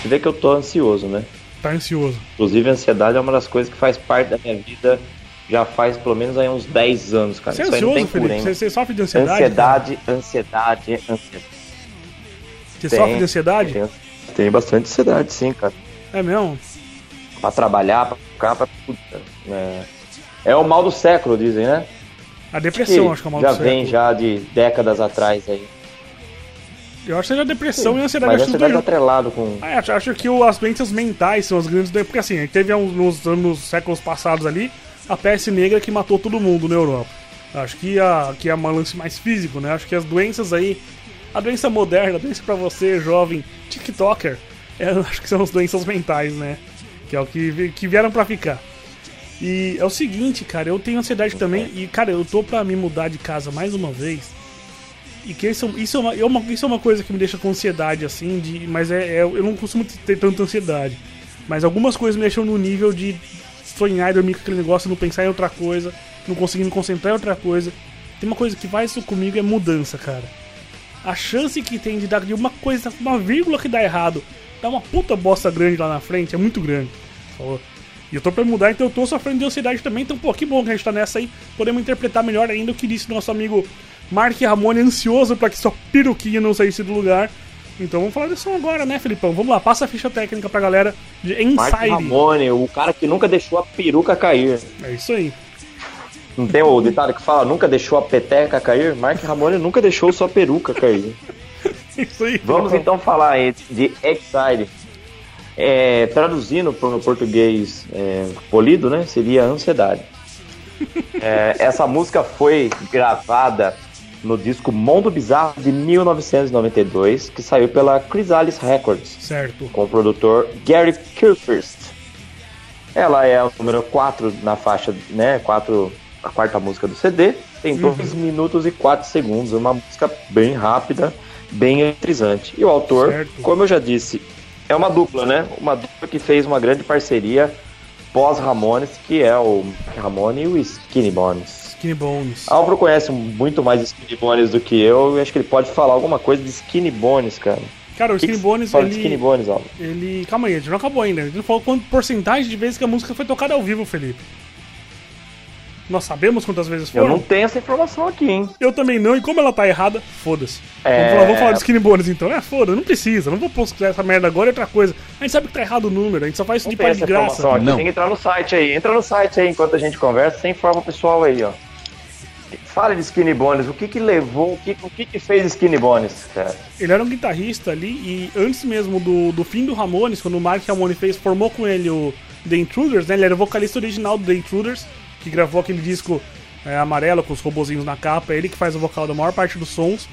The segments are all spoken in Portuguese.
Você vê que eu tô ansioso, né? Tá ansioso. Inclusive, a ansiedade é uma das coisas que faz parte da minha vida já faz pelo menos aí uns 10 anos, cara. Você é ansioso, cura, Felipe? Você, você sofre de ansiedade? Ansiedade, ansiedade, ansiedade. Você Tem, sofre de ansiedade? Tem, tem bastante ansiedade, sim, cara. É mesmo? Pra trabalhar, pra ficar, pra tudo, cara. É, é o mal do século, dizem, né? A depressão, acho que é o mal já vem já de décadas atrás aí. Eu acho que seja depressão e ansiedade. Mas a acho que ansiedade tudo atrelado com. Ah, acho, acho que o- as doenças mentais são as grandes. Porque assim, teve uns, nos anos séculos passados ali a peste negra que matou todo mundo na Europa. Acho que a, que é um lance mais físico, né? Acho que as doenças aí. A doença moderna, a doença pra você, jovem, TikToker, é, acho que são as doenças mentais, né? Que é o que, que vieram pra ficar. E é o seguinte, cara, eu tenho ansiedade também. E, cara, eu tô pra me mudar de casa mais uma vez. E que isso, isso, é uma, é uma- isso é uma coisa que me deixa com ansiedade, assim, de, mas é, é- eu não costumo ter tanta ansiedade. Mas algumas coisas me deixam no nível de sonhar e dormir com aquele negócio, não pensar em outra coisa, não conseguir me concentrar em outra coisa. Tem uma coisa que faz isso comigo é mudança, cara. A chance que tem de dar de uma coisa, uma vírgula que dá errado, dar uma puta bosta grande lá na frente é muito grande. Falou? E eu tô pra mudar, então eu tô sofrendo de ansiedade também. Então, pô, que bom que a gente tá nessa aí. Podemos interpretar melhor ainda o que disse nosso amigo Mark Ramone, ansioso pra que sua peruquinha não saísse do lugar. Então vamos falar disso agora, né, Felipão? Vamos lá, passa a ficha técnica pra galera de Mark Inside. Ramone, o cara que nunca deixou a peruca cair. É isso aí. Não tem o ditado que fala nunca deixou a peteca cair? Mark Ramone nunca deixou sua peruca cair. É isso aí. Vamos então falar de Exile. É, traduzindo para o português é, polido, né? Seria ansiedade. É, essa música foi gravada no disco Mundo Bizarro de 1992, que saiu pela Chrysalis Records, Certo. com o produtor Gary Kilfirst. Ela é o número 4 na faixa, né? 4, a quarta música do CD. Tem 2 minutos e 4 segundos. Uma música bem rápida, bem eletrizante. E o autor, Certo. como eu já disse, é uma dupla, né? Uma dupla que fez uma grande parceria pós-Ramones, que é o Ramone e o Skinny Bones. Skinny Bones. Álvaro conhece muito mais Skinny Bones do que eu, e acho que ele pode falar alguma coisa de Skinny Bones, cara. Cara, o Skinny Bones, fala de ele, Skinny Bones, Álvaro. ele. Calma aí, a gente não acabou ainda. A gente não falou quanto porcentagem de vezes que a música foi tocada ao vivo, Felipe. Nós sabemos quantas vezes Eu foram? não tenho essa informação aqui, hein? Eu também não, e como ela tá errada, foda-se. É. Vamos, falar, vamos falar de Skinny Bones então. É, foda, não precisa, não vou postar essa merda agora é outra coisa. A gente sabe que tá errado o número, a gente só faz isso Não de essa de graça. aqui. Não. Tem que entrar no site aí. Entra no site aí enquanto a gente conversa. Informa o pessoal aí, ó. Fala de Skinny Bones. O que que levou, o que, o que que fez Skinny Bones, cara? Ele era um guitarrista ali e antes mesmo do, do fim do Ramones, quando o Mark Ramone fez, formou com ele o The Intruders, né? Ele era o vocalista original do The Intruders, que gravou aquele disco é, amarelo com os robozinhos na capa. É ele que faz o vocal da maior parte dos sons.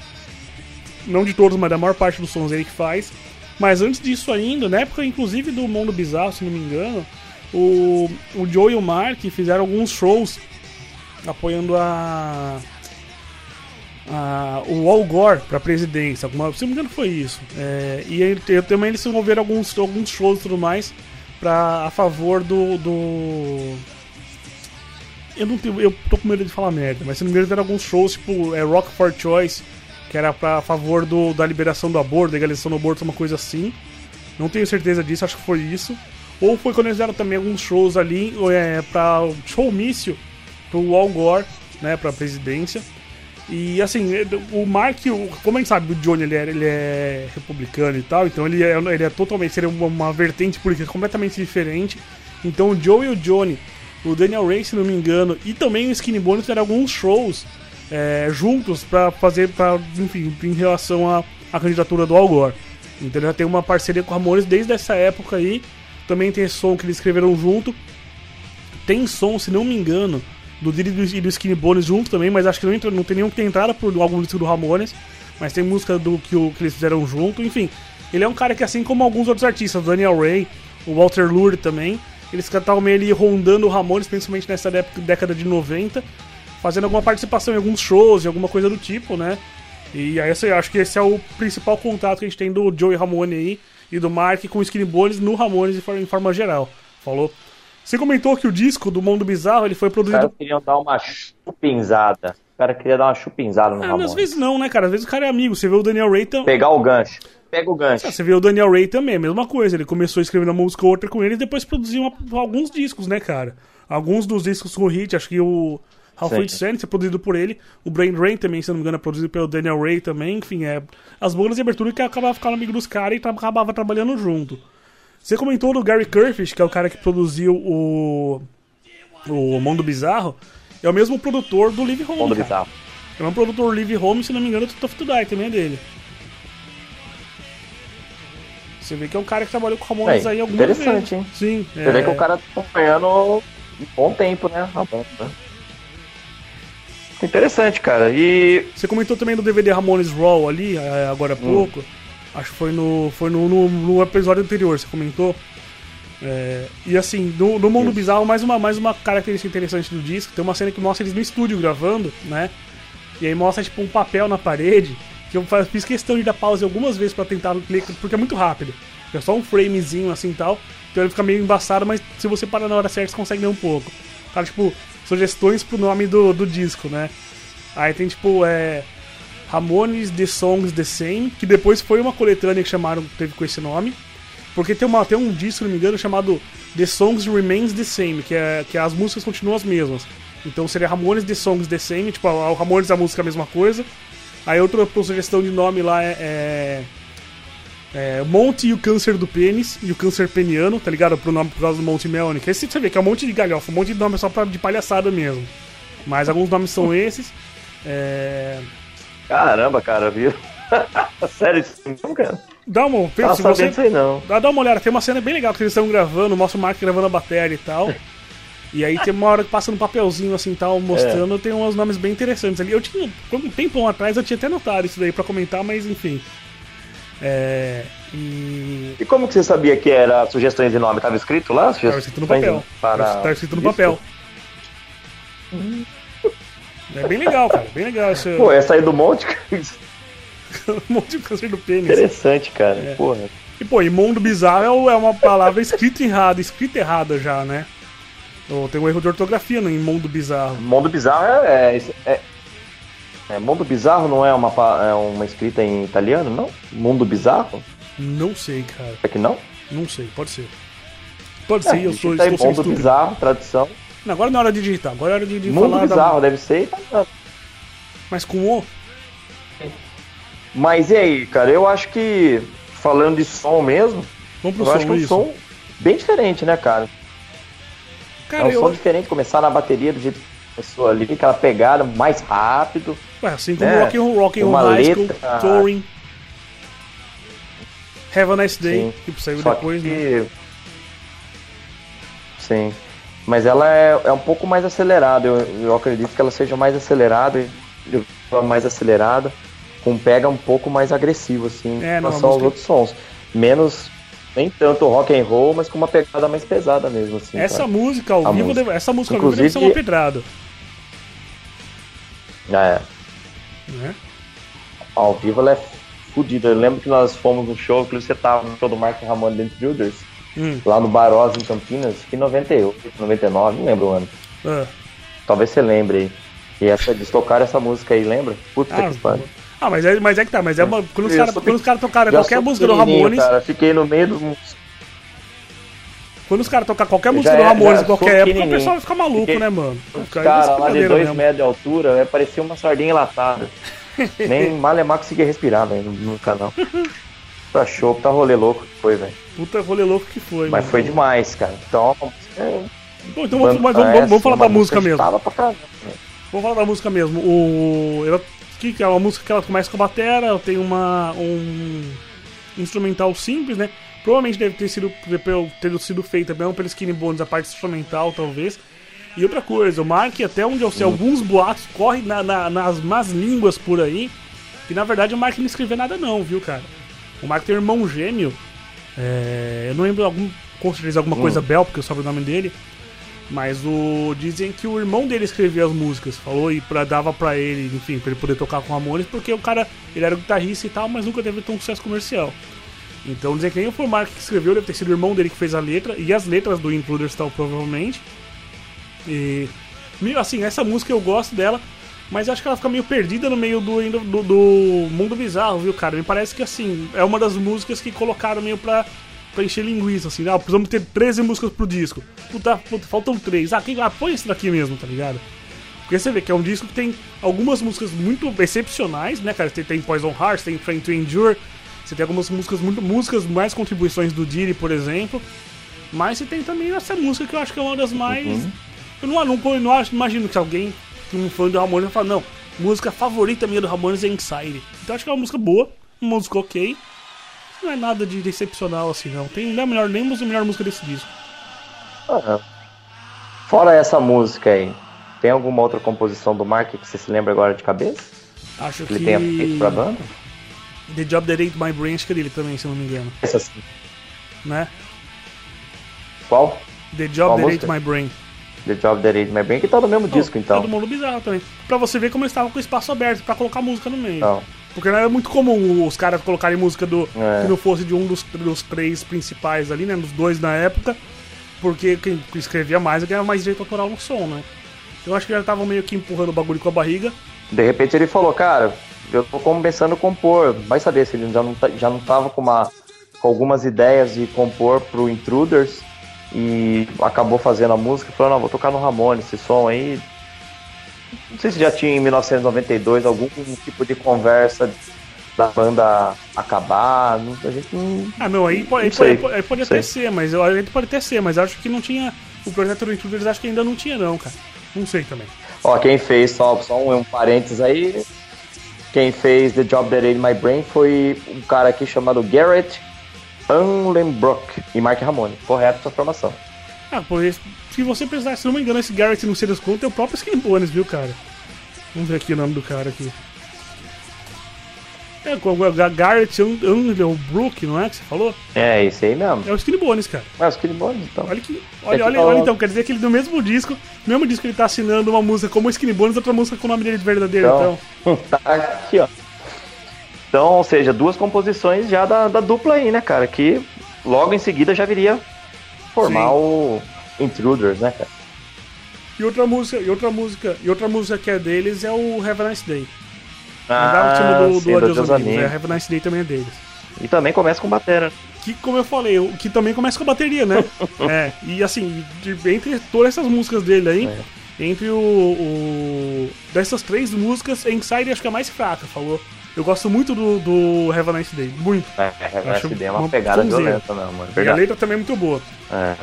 Não de todos, mas da maior parte dos sons é ele que faz. Mas antes disso ainda, na época inclusive do Mundo Bizarro, se não me engano, o, o Joe e o Mark fizeram alguns shows apoiando a o Al Gore pra presidência. Alguma, se não me engano, foi isso. É, e eu, também eles se envolveram alguns, alguns shows e tudo mais pra, a favor do. do... Eu não tenho, eu tô com medo de falar merda, mas se não me engano, tiveram alguns shows, tipo é, Rock for Choice, que era pra, a favor do, da liberação do aborto, legalização do aborto, uma coisa assim. Não tenho certeza disso, acho que foi isso. Ou foi quando eles fizeram também alguns shows ali é, pra showmício pro Al Gore, né, pra presidência. E assim, o Mark, como a gente sabe, o Johnny ele é, ele é republicano e tal, então ele é, ele é totalmente, seria uma, uma vertente política completamente diferente. Então o Joe e o Johnny, o Daniel Ray, se não me engano, e também o Skinny Bones fizeram alguns shows é, juntos pra fazer, pra, enfim, em relação à, à candidatura do Al Gore. Então ele já tem uma parceria com Ramones desde essa época aí. Também tem som que eles escreveram junto. Tem som, se não me engano, do Diddy e do- Skinny Bones junto também, mas acho que não, entra, não tem nenhum que tem entrada por algum disco do Ramones. Mas tem música do que, que eles fizeram junto. Enfim, ele é um cara que, assim como alguns outros artistas, o Daniel Ray, o Walter Lure também, eles estavam meio ali rondando o Ramones, principalmente nessa época, década de 90, fazendo alguma participação em alguns shows e alguma coisa do tipo, né? E aí eu acho que esse é o principal contato que a gente tem do Joey Ramone aí e do Mark com o Skinny Bones no Ramones em for- em forma geral. Falou? Você comentou que o disco do Mundo Bizarro ele foi Os produzido. caras queriam dar uma chupinzada. Os cara queria dar uma chupinzada no Ah, Ramones. às vezes não, né, cara? Às vezes o cara é amigo. Você vê o Daniel Ray também. Pegar o gancho. Pega o gancho. Você vê o Daniel Ray também, a mesma coisa. Ele começou a escrever uma música ou outra com ele e depois produziu uma- alguns discos, né, cara? Alguns dos discos com hit, acho que o Half Sim. Wit Sands é produzido por ele. O Brain Rain também, se não me engano, é produzido pelo Daniel Ray também. Enfim, é as bandas de abertura que acabava ficando amigo dos caras e acabava trabalhando junto. Você comentou do Gary Curfish, que é o cara que produziu o, o Mundo Bizarro. É o mesmo produtor do Live Home, Mundo cara. bizarro. É um produtor Live Home, se não me engano, o Tough to Die também é dele. Você vê que é um cara que trabalhou com Ramones É, aí algumas vezes. interessante, hein? Sim. Você vê que o cara tá acompanhando um bom tempo, né? A banda, né? Interessante, cara. E Você comentou também do DVD Ramones Raw ali, eh, agora há Hum. pouco. Acho que foi no, foi no, no, no episódio anterior, você comentou. É, e assim, no, no Mundo Isso. Bizarro, mais uma, mais uma característica interessante do disco, tem uma cena que mostra eles no estúdio gravando, né? E aí mostra tipo um papel na parede, que eu fiz questão de dar pausa algumas vezes pra tentar ler, porque é muito rápido. É só um framezinho assim e tal, então ele fica meio embaçado, mas se você parar na hora certa, você consegue ler um pouco. Cara, tipo, sugestões pro nome do, do disco, né? Aí tem tipo, é. Ramones The Songs The Same, que depois foi uma coletânea que chamaram, teve com esse nome. Porque tem, uma, tem um disco, se não me engano, chamado The Songs Remains The Same, que, é, que as músicas continuam as mesmas. Então seria Ramones The Songs The Same, tipo, o Ramones a música é a mesma coisa. Aí outra sugestão de nome lá é, é, é Monte e o Câncer do Pênis, e o Câncer Peniano, tá ligado? Pro nome por causa do Monte Melnick. Esse você vê que é um monte de galhofa, um monte de nome só pra, de palhaçada mesmo. Mas alguns nomes são esses. É... caramba, cara, viu? Sério isso não, cara? Dá uma. Pensa, se você, aí, não. Dá, dá uma olhada, tem uma cena bem legal que eles estão gravando, mostra o Mark gravando a bateria e tal. E aí tem uma hora que passa um papelzinho assim tal, mostrando, tem uns nomes bem interessantes ali. Eu tinha, um tempão atrás, eu tinha até notado isso daí pra comentar, mas enfim. É. E. E como que você sabia que era sugestões de nome? Tava escrito lá? Tava escrito no papel. Para... Tava escrito no papel. É bem legal, cara. Bem legal esse. Pô, essa aí do monte, um monte de câncer do pênis. interessante, cara. É. Porra. E pô, e mundo bizarro é é uma palavra escrita errada, escrita errada já, né? Tem um erro de ortografia no em mundo bizarro. Mundo bizarro é, é, é- é, Mundo bizarro não é uma, é uma escrita em italiano, não? Mundo bizarro? Não sei, cara. É que não? Não sei, pode ser. Pode É, ser, eu sou, aí estou mundo estúpido. bizarro, tradução. Não, agora não é hora de digitar, agora é hora de, de mundo bizarro, da... deve ser italiano. Mas com o... Mas e aí, cara? Eu acho que, falando de som mesmo, Vamos eu pro acho que som, é um isso. som bem diferente, né, cara? Cara, é um eu... som diferente, começar na bateria do jeito que começou ali, aquela pegada mais rápido. Ué, assim como né? Rock and Rock and High School, letra- Touring, Have a Nice Day, Sim. que saiu Só depois, que... né? Sim. Mas ela é, é um pouco mais acelerada. Eu, eu acredito que ela seja mais acelerada, mais acelerada, com pega um pouco mais agressivo, assim, É, em não, relação aos música- outros sons. Menos, nem tanto rock and roll, mas com uma pegada mais pesada mesmo, assim. Essa cara. música ao A vivo, música. deve- essa música ao vivo deve ser Inclusive- uma pedrada, É, né? ao vivo ela é fodida. Eu lembro que nós fomos no show, inclusive você tava no show do Mark Ramon The Intruders, Hum, lá no Barosa, em Campinas, em 98, 99, não lembro o ano. ah. Talvez você lembre aí. E essa, eles tocaram essa música aí, lembra? Puta Ah, que pariu. Ah, mas é, mas é que tá, mas é uma, quando os caras sou quando os caras tocaram qualquer música do Ramones, Cara, fiquei no meio do. quando os caras tocar qualquer música já do é- Ramones em qualquer época, o pessoal vai ficar maluco, Fiquei- né, mano? Cara, lá de dois metros de altura, parecia uma sardinha latada. Nem Malemar conseguia respirar, velho, no, no canal. Tá show, tá rolê louco que foi, velho. Puta rolê louco que foi, Mas mano. foi demais, cara. Então, é, Bom, então vamos, mas vamos, vamos- vamos falar da música mesmo. Tava pra caramba. Vamos falar da música mesmo. O, ela, que que é uma música que ela começa com a batera, tem uma, um instrumental simples, né? Provavelmente deve ter sido, ter sido feita mesmo pelo Skinny Bones, a parte instrumental, talvez. E outra coisa, o Mark, até onde eu sei, alguns boatos correm na- na- nas más línguas por aí, que na verdade o Mark não escreveu nada não, viu, cara? O Mark tem um irmão gêmeo, é, eu não lembro algum, com certeza alguma coisa Bell, porque eu soube o nome dele, mas o dizem que o irmão dele escrevia as músicas, falou e pra, dava pra ele, enfim, pra ele poder tocar com Ramones, porque o cara, ele era guitarrista e tal, mas nunca teve tão sucesso comercial. Então dizem que nem o Mark que escreveu, deve ter sido o irmão dele que fez a letra, e as letras do Intruders tal, provavelmente. E, assim, essa música eu gosto dela, Mas acho que ela fica meio perdida no meio do, do, do mundo bizarro, viu, cara? Me parece que assim, é uma das músicas que colocaram meio pra, pra encher linguiça, assim, ah, precisamos ter 13 músicas pro disco. Puta, puta faltam 3. Ah, quem, ah, põe esse daqui mesmo, tá ligado? Porque você vê que é um disco que tem algumas músicas muito excepcionais, né, cara? Tem, tem Poison Hearts, tem Friend to Endure, você tem algumas músicas, muito, músicas, mais contribuições do Diri, por exemplo. Mas você tem também essa música que eu acho que é uma das mais. Uhum. Eu não, não, não, não imagino que alguém um fã do Ramones vai falar, não, música favorita minha do Ramones é Inside. Então acho que é uma música boa, uma música ok. Não é nada de excepcional assim, não. Tem, não é melhor, nem a melhor música desse disco. Ah, fora essa música aí, tem alguma outra composição do Mark que você se lembra agora de cabeça? Acho que. Ele tenha feito pra banda? The Job That Ate My Brain, acho que é dele também, se não me engano. Essa sim. Né? Qual? The Job Qual That Ate My Brain. The Job That Ate My Brain, que tá no mesmo oh, disco, então. Todo mundo bizarro também. Pra você ver como eles estavam com espaço aberto pra colocar música no meio. Não. Porque não era muito comum os caras colocarem música do é. que não fosse de um dos, dos três principais ali, né? Dos dois na época. Porque quem escrevia mais ganhava mais direito autoral no som, né? Então acho que já estavam meio que empurrando o bagulho com a barriga. De repente ele falou, cara, eu tô começando a compor. Vai saber se ele já não, tá, já não tava com, uma, com algumas ideias de compor pro Intruders e acabou fazendo a música e falou, não, vou tocar no Ramone esse som aí. Não sei se já tinha em 1992 algum tipo de conversa da banda acabar. a gente não. Ah, não, aí pode, não pode, pode, pode até ser, mas eu, a gente pode até ser, mas acho que não tinha. O projeto do Intruders acho que ainda não tinha, não, cara. Não sei também. Ó, quem fez, só, só um, um parênteses aí. Quem fez The Job That Ate My Brain foi um cara aqui chamado Garrett Unlenbrock e Mark Ramone. Correto essa formação. Ah, pois, se você precisar, se não me engano, esse Garrett não sei das contas é o próprio Skin Bones, viu, cara? Vamos ver aqui o nome do cara aqui. É, o Garrett Unlenbrook, não é que você falou? É, esse aí mesmo. É o Skinny Bones, cara. É o Skinny Bones, então. Olha, que, olha, olha, olha, então, quer dizer que ele no mesmo disco, no mesmo disco ele tá assinando uma música como Skinny Bones, outra música com o nome dele de verdadeiro, então. então. Tá aqui, ó. Então, ou seja, duas composições já da, da dupla aí, né, cara? Que logo em seguida já viria formar Sim. o Intruders, né, cara? E outra música, e outra música, e outra música que é deles é o Have a Nice Day. Ah, o time do, sim, do Adeus Amigos, Amigos. É, Have a Nice Day também é deles. E também começa com batera. Que, como eu falei, que também começa com a bateria, né? é, e assim, de, entre todas essas músicas dele aí, é. entre o, o, Dessas três músicas, Inside acho que é a mais fraca, falou. Eu gosto muito do, do Have a Nice Day, muito. É, Have a Nice Day é uma, uma pegada violenta, não, mano. E a letra também é muito boa. É.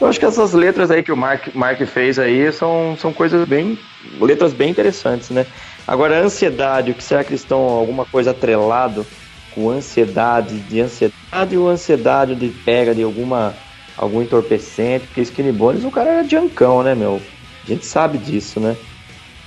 Eu acho que essas letras aí que o Mark, Mark fez aí são, são coisas bem. letras bem interessantes, né? Agora, a ansiedade, o que será que eles estão alguma coisa atrelado com ansiedade, de ansiedade ou ansiedade de pega de alguma algum entorpecente? Porque Skinny Bones, o cara era jancão, né, meu? A gente sabe disso, né?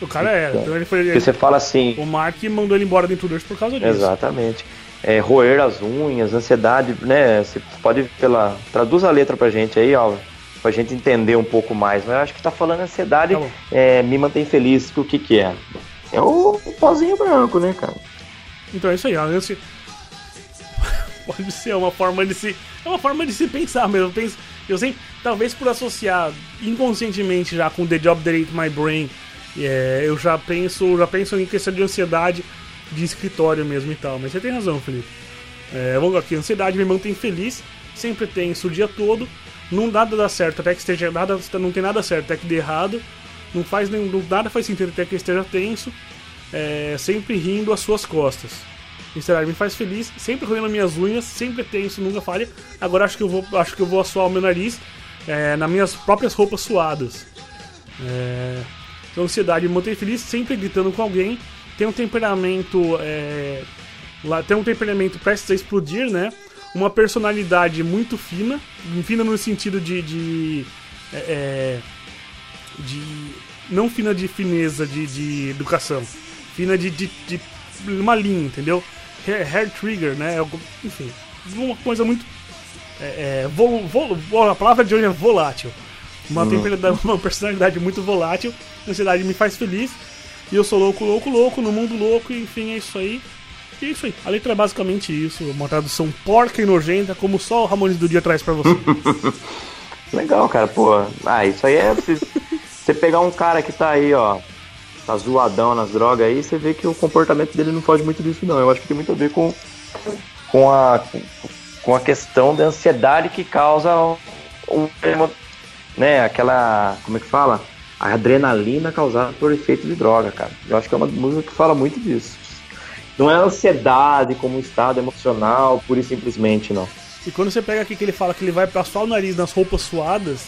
O cara é. Então, ele foi, Porque você fala assim. O Mark mandou ele embora dentro do por causa disso. Exatamente. É, roer as unhas, ansiedade, né? Você pode pela. Traduz a letra pra gente aí, ó. Pra gente entender um pouco mais. Mas eu acho que tá falando ansiedade, tá é, me mantém feliz. Que o que que é? É o, o pozinho branco, né, cara? Então é isso aí, a ânsia. pode ser uma forma de se. É uma forma de se pensar mesmo. Eu, penso, eu sei, talvez por associar inconscientemente já com The Job That Ate My Brain é, eu já penso, já penso em questão de ansiedade de escritório mesmo e tal. Mas você tem razão, Felipe. É, vamos aqui, ansiedade me mantém feliz, sempre tenso o dia todo, não nada dá certo, até que esteja nada, não tem nada certo, até que dê errado, não faz nenhum, nada faz sentido até que esteja tenso, é, sempre rindo às suas costas. Ansiedade me faz feliz, sempre roendo minhas unhas, sempre tenso, nunca falha. Agora acho que eu vou, acho que eu vou assoar o meu nariz é, nas minhas próprias roupas suadas. É, ansiedade me mantém feliz, sempre gritando com alguém. Tem um temperamento. É, tem um temperamento prestes a explodir, né? Uma personalidade muito fina. Fina no sentido de. de, é, é de não fina de fineza de, de educação. Fina de, de, de uma linha, entendeu? Hair, hair trigger, né? Enfim, uma coisa muito. É, é, vol, vol, a palavra de hoje é volátil. Uma, uhum. uma personalidade muito volátil. A ansiedade me faz feliz. E eu sou louco, louco, louco, no mundo louco, enfim, é isso aí. E é isso aí. A letra é basicamente isso. Uma tradução porca e nojenta, como só o Ramones do dia traz pra você. Legal, cara, pô. Ah, isso aí é. Você pegar um cara que tá aí, ó, tá zoadão nas drogas aí, você vê que o comportamento dele não foge muito disso, não. Eu acho que tem muito a ver com, com, a, com a questão da ansiedade que causa o, o né, aquela, como é que fala? A adrenalina causada por efeito de droga, cara. Eu acho que é uma música que fala muito disso. Não é ansiedade como um estado emocional, pura e simplesmente, não. E quando você pega aqui que ele fala que ele vai passar o nariz nas roupas suadas,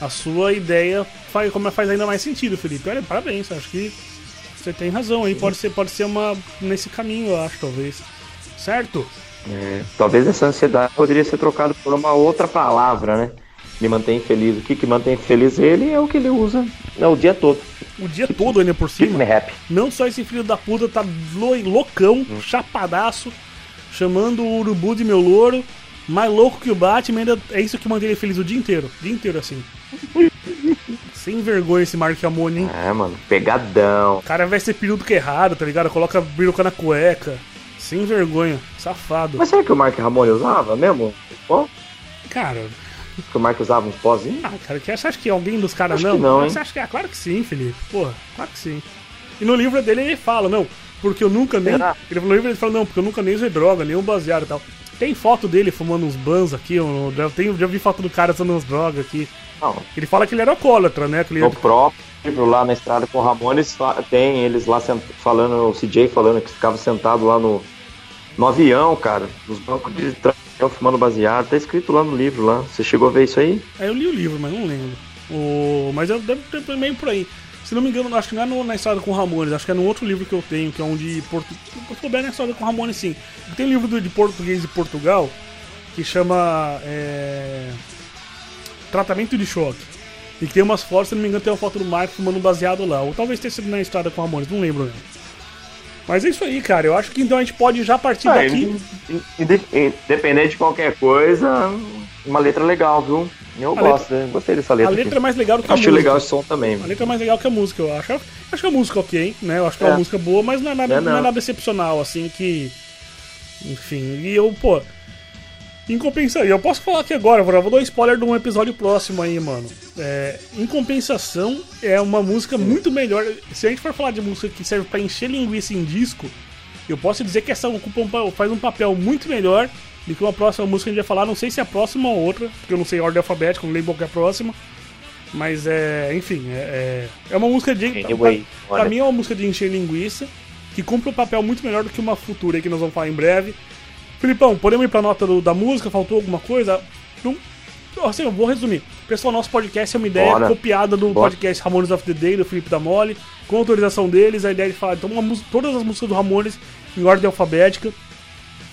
a sua ideia faz, como faz ainda mais sentido, Felipe. Olha, parabéns, acho que você tem razão aí. Pode ser, pode ser uma nesse caminho, eu acho, talvez. Certo? É, talvez essa ansiedade poderia ser trocada por uma outra palavra, né? Me mantém feliz. O que que mantém feliz ele é o que ele usa é, o dia todo. O dia todo ainda por cima. Não só esse filho da puta tá loucão, hum. chapadaço, chamando o urubu de meu louro, mais louco que o Batman, ainda é isso que mantém ele feliz o dia inteiro. O dia inteiro assim. Sem vergonha esse Mark Amoni, hein? É, mano, pegadão. O cara vai ser período que é errado, tá ligado? Coloca biruca na cueca. Sem vergonha, safado. Mas será que o Mark Ramone usava mesmo? Pô? Cara. Que o Mark usava uns pozinhos? Ah, cara, que, você acha que alguém dos caras não? não você acha que é? Claro que sim, Felipe. Porra, claro que sim. E no livro dele ele fala, não, porque eu nunca nem. Ele, no livro ele fala, não, porque eu nunca nem usei droga, nem um baseado e tal. Tem foto dele fumando uns bans aqui, eu, já, tenho, já vi foto do cara usando umas drogas aqui. Não. Ele fala que ele era alcoólatra, né? Que ele... No próprio livro lá na estrada com o Ramones, tem eles lá falando, o CJ falando que ficava sentado lá no, no avião, cara, nos bancos de trânsito, fumando baseado. Tá escrito lá no livro lá. Você chegou a ver isso aí? É, eu li o livro, mas não lembro. O... Mas eu deve ter meio por aí. Se não me engano, acho que não é no, na história com Ramones, acho que é no outro livro que eu tenho, que é de Portugal. Eu bem na história com Ramones, sim. Tem um livro de português de Portugal que chama. É tratamento de choque. E que tem umas fotos, se não me engano, tem uma foto do Marco fumando baseado lá. Ou talvez tenha sido na estrada com Ramones, não lembro mesmo. Mas é isso aí, cara. Eu acho que então a gente pode já partir ah, daqui. Independente de qualquer coisa, uma letra legal, viu? Eu a gosto, letra... gostei dessa letra. A letra aqui. é mais legal do que a música. Acho legal esse som também. A letra é mais legal que a música, eu acho. Acho que a música ok, né? Eu acho que é, é uma música boa, mas não é nada, é, não. não é nada excepcional, assim, que. Enfim, e eu, pô, em compensação, eu posso falar aqui agora, vou dar um spoiler de um episódio próximo aí, mano. É, em compensação, é uma música muito melhor. Se a gente for falar de música que serve para encher linguiça em disco, eu posso dizer que essa ocupa um, faz um papel muito melhor do que uma próxima música que a gente vai falar. Não sei se é a próxima ou outra, porque eu não sei a ordem alfabética, não lembro qual é a próxima. Mas é, enfim, é, é, é uma música de. Anyway, pra, pra mim é uma música de encher linguiça, que cumpre um papel muito melhor do que uma futura aí que nós vamos falar em breve. Filipão, podemos ir pra nota do, da música? Faltou alguma coisa? Não. Assim, eu vou resumir. Pessoal, nosso podcast é uma ideia Bora. copiada do Bora. podcast Ramones of the Day, do Felipe da Mole. Com autorização deles, a ideia de falar então, uma, todas as músicas do Ramones em ordem alfabética.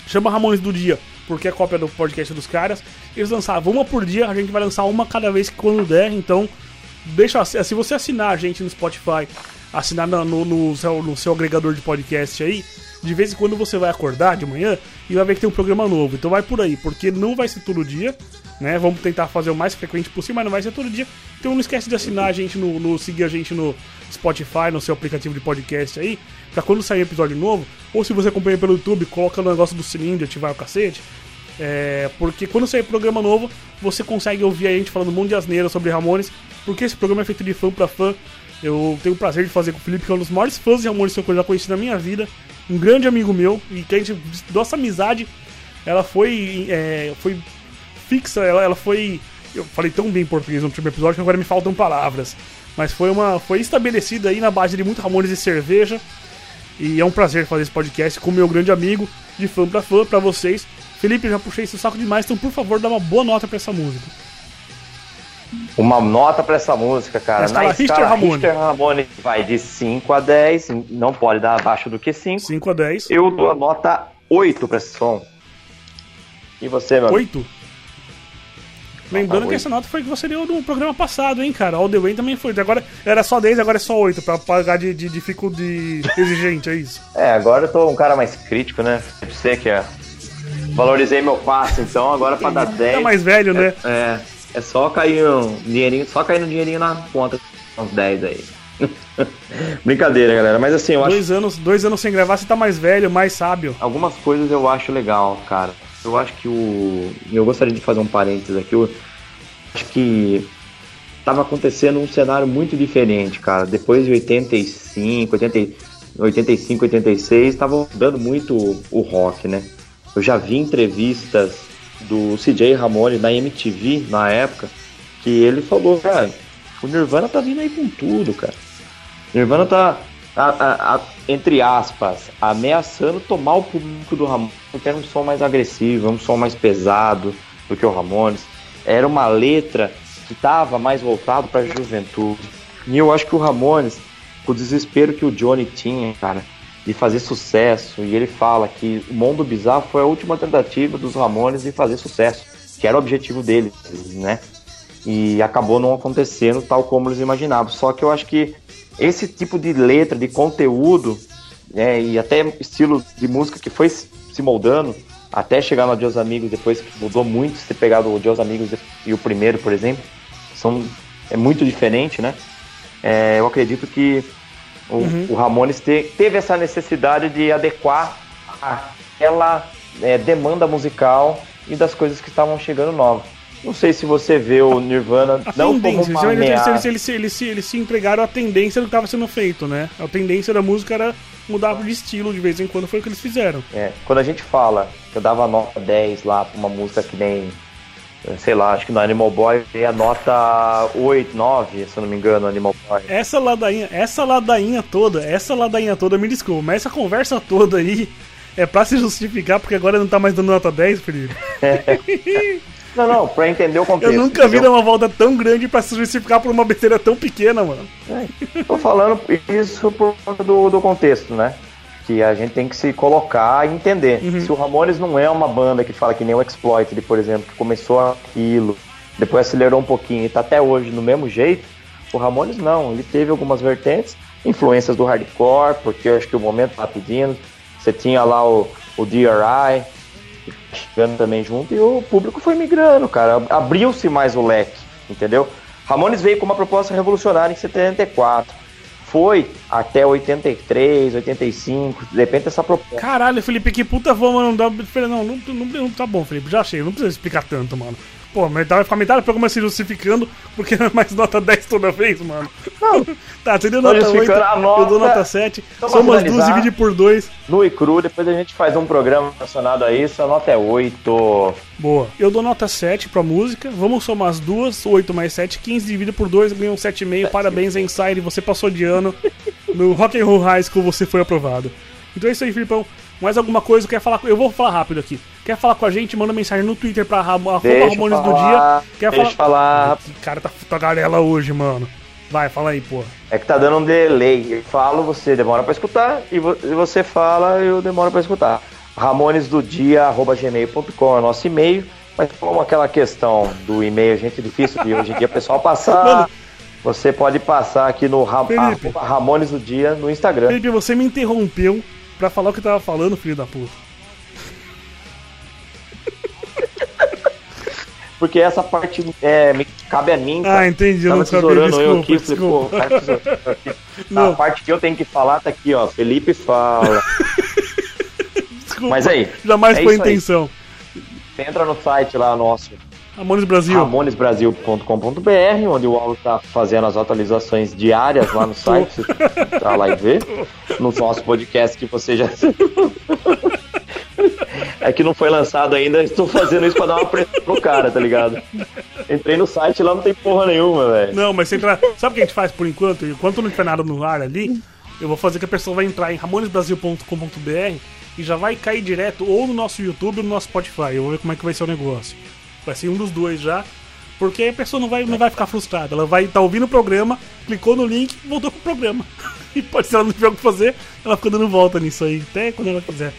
Chama Ramones do Dia, porque é cópia do podcast dos caras. Eles lançavam uma por dia, a gente vai lançar uma cada vez que quando der, então deixa se você assinar a gente no Spotify, assinar no, no, no, seu, no seu agregador de podcast aí, de vez em quando você vai acordar de manhã e vai ver que tem um programa novo. Então vai por aí, porque não vai ser todo dia, né? Vamos tentar fazer o mais frequente possível, mas não vai ser todo dia. Então não esquece de assinar a gente no, no seguir a gente no Spotify, no seu aplicativo de podcast aí, pra quando sair episódio novo, ou se você acompanha pelo YouTube, coloca no negócio do sininho de ativar o cacete. É, porque quando sair programa novo, você consegue ouvir a gente falando um monte de asneira sobre Ramones, porque esse programa é feito de fã pra fã. Eu tenho o prazer de fazer com o Felipe, que é um dos maiores fãs de Ramones que eu já conheci na minha vida um grande amigo meu, e que a gente, nossa amizade, ela foi, é, foi fixa, ela, ela foi, eu falei tão bem em português no último episódio que agora me faltam palavras, mas foi uma, foi estabelecida aí na base de muito Ramones e cerveja, e é um prazer fazer esse podcast com meu grande amigo, de fã pra fã, pra vocês. Felipe, já puxei esse saco demais, então por favor, dá uma boa nota pra essa música. Uma nota para essa música, cara. Na escala, Richter Ramone. Vai de 5 a 10, não pode dar abaixo do que 5. 5 a 10. Eu dou a nota 8 para esse som. E você, meu 8? Lembrando que essa nota foi que você deu no programa passado, hein, cara. All The Way também foi. Agora era só 10, agora é só 8, pra pagar de, de, de de exigente, é isso? É, agora eu tô um cara mais crítico, né? Você que é. Valorizei meu passe, então agora pra dar 10. Tá mais velho, né? É. é. É só cair um dinheirinho, só cair no dinheirinho na conta, uns 10 aí. Brincadeira, galera. Mas assim, eu dois acho. Anos, dois anos sem gravar, você tá mais velho, mais sábio. Algumas coisas eu acho legal, cara. Eu acho que o. Eu gostaria de fazer um parênteses aqui. Eu acho que tava acontecendo um cenário muito diferente, cara. Depois de 85, 80, 85, 86, estavam dando muito o rock, né? Eu já vi entrevistas do CJ Ramone na MTV na época, que ele falou, cara, o Nirvana tá vindo aí com tudo, cara. Nirvana tá, a, a, a, entre aspas, ameaçando tomar o público do Ramones, que era um som mais agressivo, um som mais pesado do que o Ramones. Era uma letra que estava mais voltado para a juventude. E eu acho que o Ramones, o desespero que o Johnny tinha, cara, de fazer sucesso, e ele fala que o Mundo Bizarro foi a última tentativa dos Ramones de fazer sucesso, que era o objetivo deles, né? E acabou não acontecendo tal como eles imaginavam. Só que eu acho que esse tipo de letra, de conteúdo, né, e até estilo de música que foi se moldando até chegar no Adios Amigos, depois mudou muito, se pegado o Adios Amigos e o primeiro, por exemplo, são, é muito diferente, né? É, eu acredito que o, uhum. o Ramones te, teve essa necessidade de adequar aquela é, demanda musical e das coisas que estavam chegando novas. Não sei se você vê o Nirvana a não tendência, como uma. Eles, eles, eles, eles, se entregaram à tendência do que estava sendo feito, né? A tendência da música era mudar de estilo de vez em quando, foi o que eles fizeram. É, quando a gente fala que eu dava nota 10 lá pra uma música que nem sei lá, acho que no Animal Boy é a nota 8, 9, se eu não me engano, Animal Boy. Essa ladainha, essa ladainha toda, essa ladainha toda, me desculpa, mas essa conversa toda aí é pra se justificar porque agora não tá mais dando nota 10, Felipe. Não, não, pra entender o contexto. Eu nunca vi uma volta tão grande pra se justificar por uma besteira tão pequena, mano. É, tô falando isso por conta do, do contexto, né? Que a gente tem que se colocar e entender. Uhum. Se o Ramones não é uma banda que fala que nem o Exploited, por exemplo, que começou aquilo, depois acelerou um pouquinho e tá até hoje no mesmo jeito, o Ramones não. Ele teve algumas vertentes, influências do hardcore, porque eu acho que o momento tá pedindo. Você tinha lá o, o DRI, chegando também junto e o público foi migrando, cara. Abriu-se mais o leque, entendeu? Ramones veio com uma proposta revolucionária em 74. Foi até 83, 85, de repente essa proposta. Caralho, Felipe, que puta não dá. Não, não, não, não, tá bom, Felipe, já achei, não precisa explicar tanto, mano. Pô, mas vai ficar metade do programa se justificando porque é mais nota 10 toda vez, mano. Não. tá, você deu nota 8, nota, eu dou nota 7. Somos duas dividir por 2. Nu e cru, depois a gente faz um programa relacionado a isso, a nota é 8. Boa. Eu dou nota 7 pra música. Vamos somar as duas, 8 mais 7, 15 dividido por 2, ganhou 7,5. Parabéns, Inside, você passou de ano. No Rock and Roll High School você foi aprovado. Então é isso aí, Filipão. Mais alguma coisa quer falar? Eu vou falar rápido aqui. Quer falar com a gente? Manda mensagem no Twitter pra arroba Ramones do Dia. Quer deixa falar. falar. cara tá tagarela hoje, mano. Vai, fala aí, pô. É que tá dando um delay. Eu falo, você demora pra escutar. E você fala, eu demoro pra escutar. Ramonesdodia.gmail.com é o nosso e-mail. Mas como aquela questão do e-mail, a gente é difícil de hoje em dia o pessoal passar. Mano, você pode passar aqui no Ram Ramones do Dia no Instagram. Felipe, você me interrompeu pra falar o que eu tava falando, filho da puta. Porque essa parte é, me, cabe a mim. Cara. Ah, entendi. Tava tesourando eu aqui, falei, pô, cara, A parte que eu tenho que falar tá aqui, ó. Felipe fala. desculpa. Mas aí. Jamais é foi intenção. Aí. Entra no site lá nosso. Ramones Brasil. RamonesBrasil.com.br, onde o Aulo tá fazendo as atualizações diárias lá no site. Tá lá e ver. No nosso podcast que você já. é que não foi lançado ainda, estou fazendo isso pra dar uma pressão pro cara, tá ligado? Entrei no site lá, não tem porra nenhuma, velho. Não, mas você entra. Sabe o que a gente faz por enquanto? Enquanto não tiver nada no ar ali, eu vou fazer que a pessoa vai entrar em ramonesbrasil.com.br e já vai cair direto ou no nosso YouTube ou no nosso Spotify. Eu vou ver como é que vai ser o negócio. Vai ser um dos dois já. Porque a pessoa não vai, não vai ficar frustrada. Ela vai estar tá ouvindo o programa, clicou no link voltou pro programa. E pode ser ela não tiver o que fazer, ela fica dando volta nisso aí, até quando ela quiser.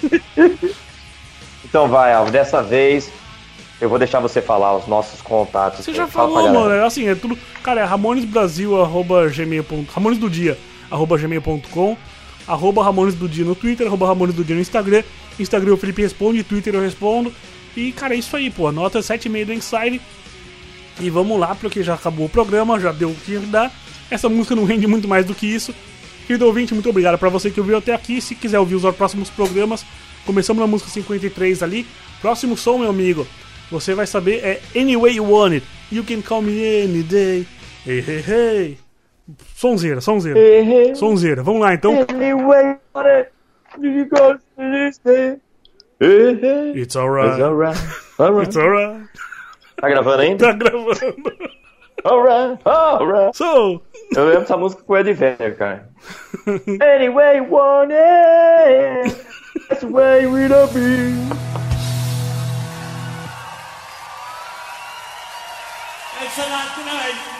então vai, Alvo, dessa vez eu vou deixar você falar os nossos contatos. Você já falou, mano. É assim, é tudo. Cara, é ramonesbrasil.gmail.com. Ramones do dia, arroba gmail.com. Arroba Ramones do Dia no Twitter, arroba Ramones do Dia no Instagram. Instagram o Felipe responde, Twitter eu respondo. E, cara, é isso aí, pô. Nota 7,5 do Inside. E vamos lá, porque já acabou o programa, já deu o que dar. Essa música não rende muito mais do que isso. Querido ouvinte, muito obrigado para você que ouviu até aqui. Se quiser ouvir os próximos programas, começamos na música 53 ali. Próximo som, meu amigo, você vai saber é Anyway You Want It, You can call me any day. Hey, hey, hey. Sonzeira, sonzeira. Hey, hey. Sonzeira. Vamos lá então. Anyway, what you go to this day? Hey, hey. It's alright. It's alright. Alright. It's alright. Tá gravando ainda? Tá gravando. Alright, alright. So. Eu lembro essa música com o Ed Vedder, cara. anyway, you want it. That's the way we love be. Thanks a lot tonight.